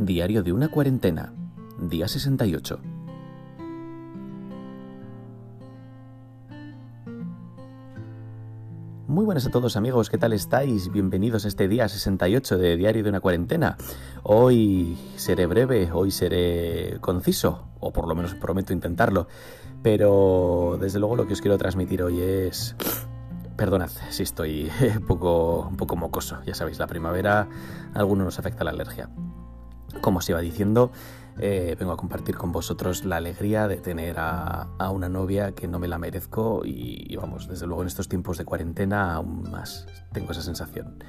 Diario de una cuarentena, día 68. Muy buenas a todos amigos, ¿qué tal estáis? Bienvenidos a este día 68 de Diario de una cuarentena. Hoy seré breve, hoy seré conciso, o por lo menos prometo intentarlo, pero desde luego lo que os quiero transmitir hoy es Perdonad si estoy un poco, un poco mocoso. Ya sabéis, la primavera a algunos nos afecta la alergia. Como os iba diciendo, eh, vengo a compartir con vosotros la alegría de tener a, una novia que no me la merezco y, vamos, desde luego en estos tiempos de cuarentena aún más tengo esa sensación.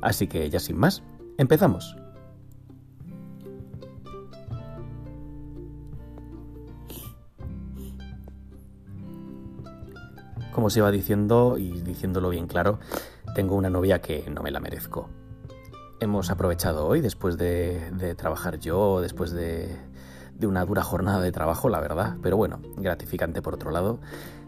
Así que ya sin más, empezamos. Como os iba diciendo, y diciéndolo bien claro, tengo una novia que no me la merezco. Hemos aprovechado hoy, después de, trabajar yo, después de, una dura jornada de trabajo, la verdad, pero bueno, gratificante por otro lado.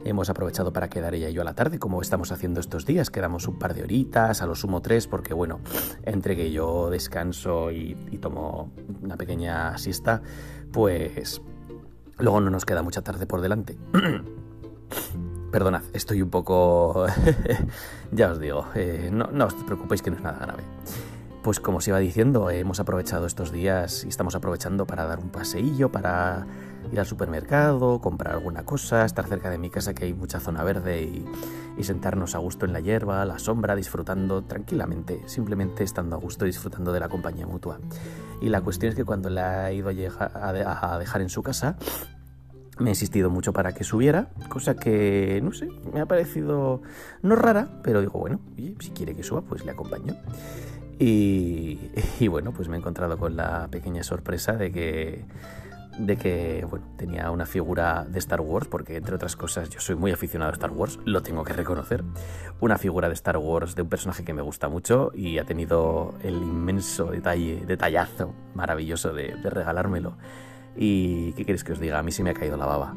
Hemos aprovechado para quedar ella y yo a la tarde, como estamos haciendo estos días. Quedamos un par de horitas, a lo sumo tres, porque bueno, entre que yo descanso y tomo una pequeña siesta, pues luego no nos queda mucha tarde por delante. Perdonad, estoy un poco... ya os digo, eh, no, no os preocupéis que no es nada grave. Pues como os iba diciendo, hemos aprovechado estos días y estamos aprovechando para dar un paseillo, para ir al supermercado, comprar alguna cosa, estar cerca de mi casa que hay mucha zona verde y, sentarnos a gusto en la hierba, la sombra, disfrutando tranquilamente, simplemente estando a gusto y disfrutando de la compañía mutua. Y la cuestión es que cuando la he ido a, a dejar en su casa, me he insistido mucho para que subiera, cosa que, no sé, me ha parecido no rara, pero digo, bueno, si quiere que suba, pues le acompaño. Y, bueno, pues me he encontrado con la pequeña sorpresa de que, de que, bueno, tenía una figura de Star Wars, porque entre otras cosas yo soy muy aficionado a Star Wars, lo tengo que reconocer. Una figura de Star Wars de un personaje que me gusta mucho y ha tenido el inmenso detalle, detallazo maravilloso de regalármelo y ¿qué queréis que os diga? A mí sí me ha caído la baba.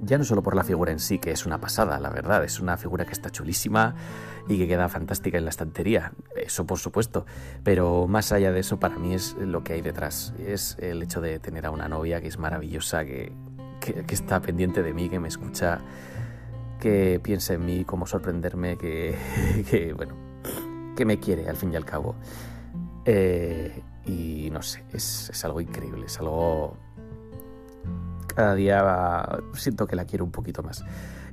Ya no solo por la figura en sí, que es una pasada, la verdad, es una figura que está chulísima y que queda fantástica en la estantería, eso por supuesto, pero más allá de eso para mí es lo que hay detrás, es el hecho de tener a una novia que es maravillosa, que, que está pendiente de mí, que me escucha que piense en mí, cómo sorprenderme, que, bueno, que me quiere al fin y al cabo. Eh, y no sé, es, algo increíble, es algo... Cada día siento que la quiero un poquito más.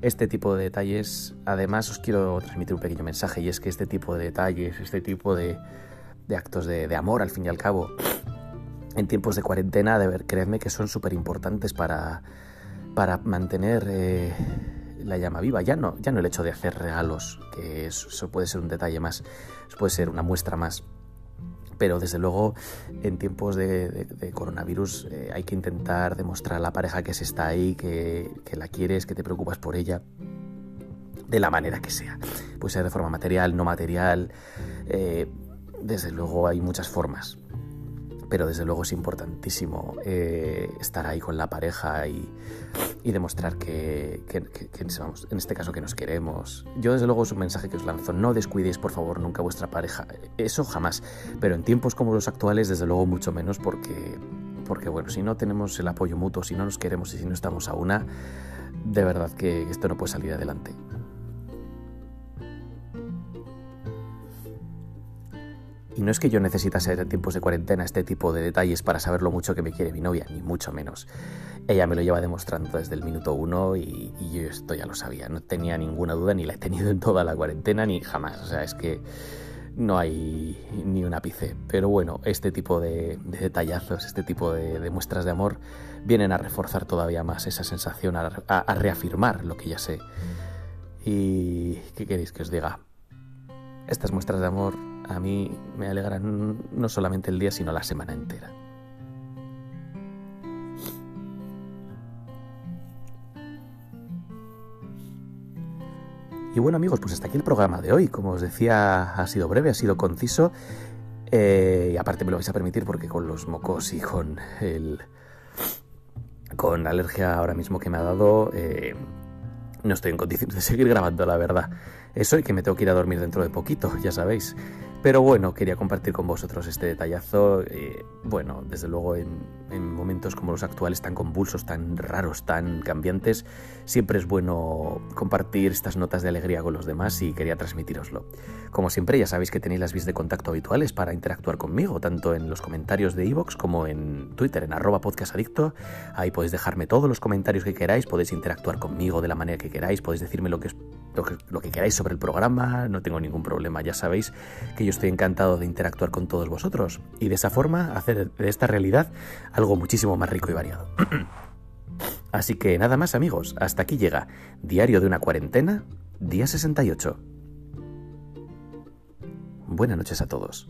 Este tipo de detalles, además os quiero transmitir un pequeño mensaje y es que este tipo de detalles, este tipo de, actos de, amor al fin y al cabo, en tiempos de cuarentena, de ver, creedme que son súper importantes para, para mantener... Eh, la llama viva. Ya no, ya no el hecho de hacer regalos, que eso, puede ser un detalle más, puede ser una muestra más. Pero desde luego, en tiempos de, coronavirus eh, hay que intentar demostrar a la pareja que se está ahí, que, la quieres, que te preocupas por ella, de la manera que sea. Puede ser de forma material, no material. Eh, desde luego hay muchas formas pero desde luego es importantísimo eh, estar ahí con la pareja y, demostrar que, en este caso que nos queremos. Yo desde luego es un mensaje que os lanzo, no descuidéis por favor nunca vuestra pareja, eso jamás, pero en tiempos como los actuales desde luego mucho menos porque, porque bueno, si no tenemos el apoyo mutuo, si no nos queremos y si no estamos a una, de verdad que esto no puede salir adelante. No es que yo necesitase en tiempos de cuarentena este tipo de detalles para saber lo mucho que me quiere mi novia, ni mucho menos. Ella me lo lleva demostrando desde el minuto uno y, yo esto ya lo sabía. No tenía ninguna duda, ni la he tenido en toda la cuarentena, ni jamás. O sea, es que no hay ni un ápice. Pero bueno, este tipo de, detallazos, este tipo de, muestras de amor vienen a reforzar todavía más esa sensación, a reafirmar lo que ya sé. ¿Y qué queréis que os diga? Estas muestras de amor a mí me alegran no solamente el día, sino la semana entera. Y bueno amigos, pues hasta aquí el programa de hoy. Como os decía, ha sido breve, ha sido conciso. Eh, y aparte me lo vais a permitir porque con los mocos y con el... con la alergia ahora mismo que me ha dado, eh, no estoy en condiciones de seguir grabando, la verdad. Eso y que me tengo que ir a dormir dentro de poquito, ya sabéis. Pero bueno, quería compartir con vosotros este detallazo. Eh, bueno, desde luego en, momentos como los actuales, tan convulsos, tan raros, tan cambiantes, siempre es bueno compartir estas notas de alegría con los demás y quería transmitiroslo. Como siempre, ya sabéis que tenéis las vías de contacto habituales para interactuar conmigo, tanto en los comentarios de iVoox como en Twitter, en arroba podcastadicto. Ahí podéis dejarme todos los comentarios que queráis, podéis interactuar conmigo de la manera que queráis, podéis decirme lo que, lo que, queráis sobre el programa, no tengo ningún problema, ya sabéis que yo estoy encantado de interactuar con todos vosotros y de esa forma hacer de esta realidad algo muchísimo más rico y variado. Así que nada más amigos, hasta aquí llega Diario de una cuarentena, día 68. Buenas noches a todos.